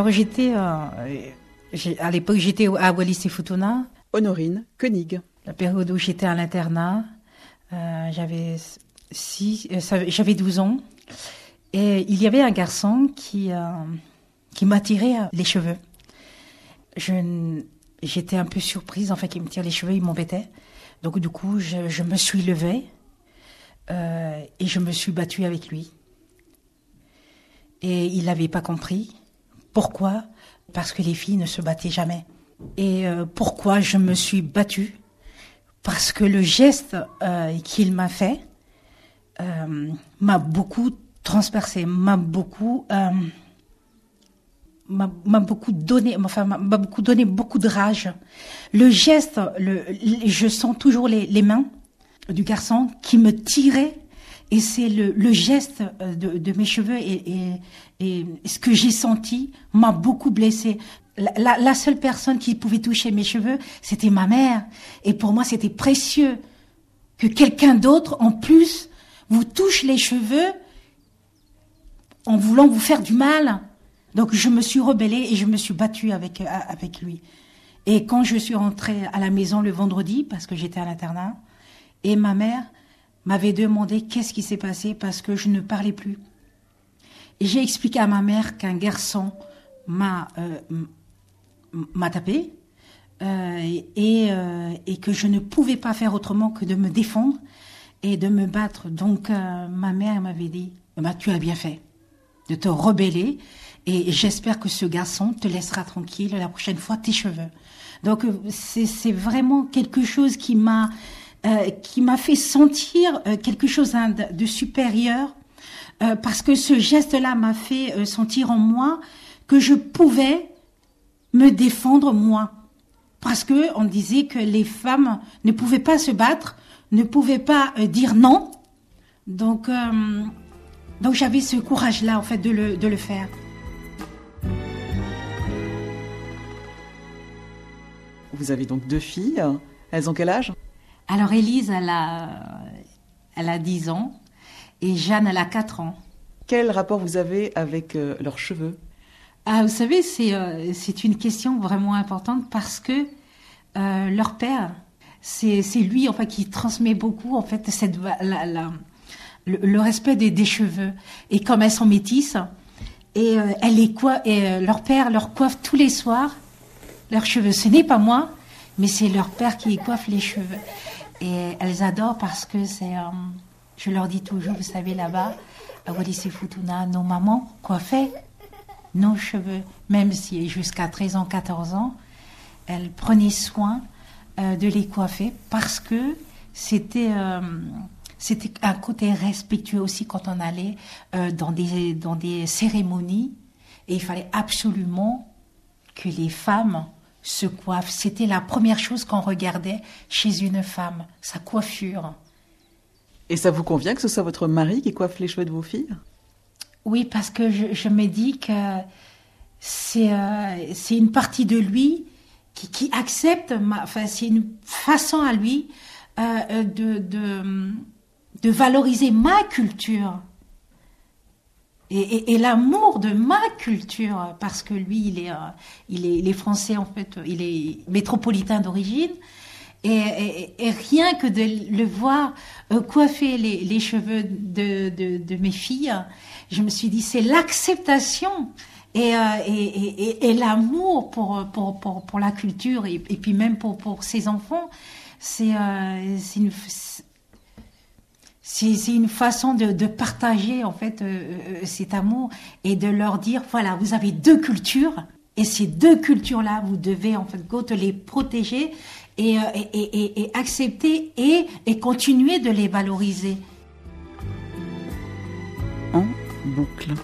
Alors j'étais, euh, à l'époque j'étais à Wallis et Futuna, Honorine Koenig. la période où j'étais à l'internat, euh, j'avais six, euh, ça- j'avais 12 ans, et il y avait un garçon qui qui m'attirait les cheveux. Je, j'étais un peu surprise, en fait, qu'il me tire les cheveux, il m'embêtait. Donc du coup, je, je me suis levée et je me suis battue avec lui. Et il n'avait pas compris. Pourquoi? Parce que les filles ne se battaient jamais. Et euh, pourquoi je me suis battue? Parce que le geste euh, qu'il m'a fait euh, m'a beaucoup transpercé, m'a beaucoup, m'a beaucoup donné, m'a beaucoup donné beaucoup de rage. Le geste, je sens toujours les, les mains du garçon qui me tirait et c'est le, le geste euh, de, de mes cheveux et, et, et ce que j'ai senti m'a beaucoup blessée. La, la, la seule personne qui pouvait toucher mes cheveux, c'était ma mère. Et pour moi, c'était précieux que quelqu'un d'autre, en plus, vous touche les cheveux en voulant vous faire du mal. Donc je me suis rebellée et je me suis battue avec, euh, avec lui. Et quand je suis rentrée à la maison le vendredi, parce que j'étais à l'internat, et ma mère m'avait demandé qu'est-ce qui s'est passé parce que je ne parlais plus. Et j'ai expliqué à ma mère qu'un garçon m'a euh, tapé euh, et, euh, et que je ne pouvais pas faire autrement que de me défendre et de me battre. Donc ma mère m'avait dit bah, tu as bien fait de te rebeller et j'espère que ce garçon te laissera tranquille la prochaine fois tes cheveux. Donc c'est vraiment quelque chose qui m'a euh, qui m'a fait sentir euh, quelque chose hein, de, supérieur euh, parce que ce geste-là m'a fait sentir en moi que je pouvais me défendre moi parce que on disait que les femmes ne pouvaient pas se battre, ne pouvaient pas dire non. Donc donc j'avais ce courage-là en fait de le de le faire. Vous avez donc deux filles. Elles ont quel âge? Alors Élise, elle a, elle a 10 ans et Jeanne, elle a 4 ans. Quel rapport vous avez avec euh, leurs cheveux? Ah, vous savez, c'est euh, c'est une question vraiment importante parce que euh, leur père, c'est c'est lui enfin qui transmet beaucoup en fait cette la, la- le, le respect des, des cheveux et comme elles sont métisses et elle les coi- et leur père leur coiffe tous les soirs leurs cheveux. Ce n'est pas moi, mais c'est leur père qui coiffe les cheveux. Et elles adorent parce que c'est, euh, je leur dis toujours, vous savez là-bas, à et Futuna, nos mamans coiffaient nos cheveux, même si jusqu'à 13 ans, 14 ans, elles prenaient soin euh, de les coiffer parce que c'était euh, c'était un côté respectueux aussi quand on allait dans des dans des cérémonies. Et il fallait absolument que les femmes se coiffent. C'était la première chose qu'on regardait chez une femme, sa coiffure. Et ça vous convient que ce soit votre mari qui coiffe les cheveux de vos filles? Oui, parce que je, je me dis que c'est euh, c'est une partie de lui qui, qui accepte, ma, enfin c'est une façon à lui euh, euh, de, de, de valoriser ma culture et, et, et l'amour de ma culture, parce que lui, il est, euh, il est, il est français en fait, il est métropolitain d'origine. Et, et, et rien que de le voir euh, coiffer les, les cheveux de, de, de mes filles, je me suis dit c'est l'acceptation et, euh, et, et, l'amour pour, pour, pour, pour la culture et, puis même pour, pour ses enfants. Euh, c'est une, c'est une façon de, partager en fait euh, euh, cet amour et de leur dire voilà vous avez deux cultures et ces deux cultures là vous devez en fait les protéger et, euh, et, accepter et continuer de les valoriser. En boucle.